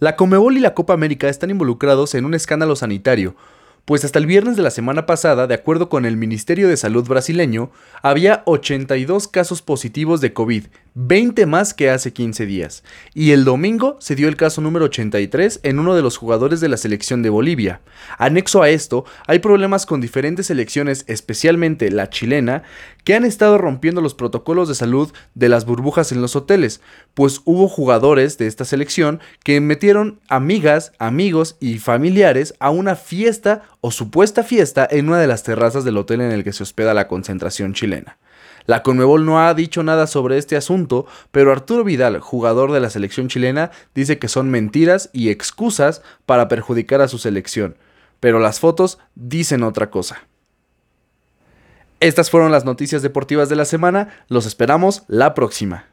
La Comebol y la Copa América están involucrados en un escándalo sanitario, pues hasta el viernes de la semana pasada, de acuerdo con el Ministerio de Salud brasileño, había 82 casos positivos de COVID, 20 más que hace 15 días. Y el domingo se dio el caso número 83 en uno de los jugadores de la selección de Bolivia. Anexo a esto, hay problemas con diferentes selecciones, especialmente la chilena, que han estado rompiendo los protocolos de salud de las burbujas en los hoteles, pues hubo jugadores de esta selección que metieron amigas, amigos y familiares a una fiesta o supuesta fiesta en una de las terrazas del hotel en el que se hospeda la concentración chilena. La Conmebol no ha dicho nada sobre este asunto, pero Arturo Vidal, jugador de la selección chilena, dice que son mentiras y excusas para perjudicar a su selección. Pero las fotos dicen otra cosa. Estas fueron las noticias deportivas de la semana, los esperamos la próxima.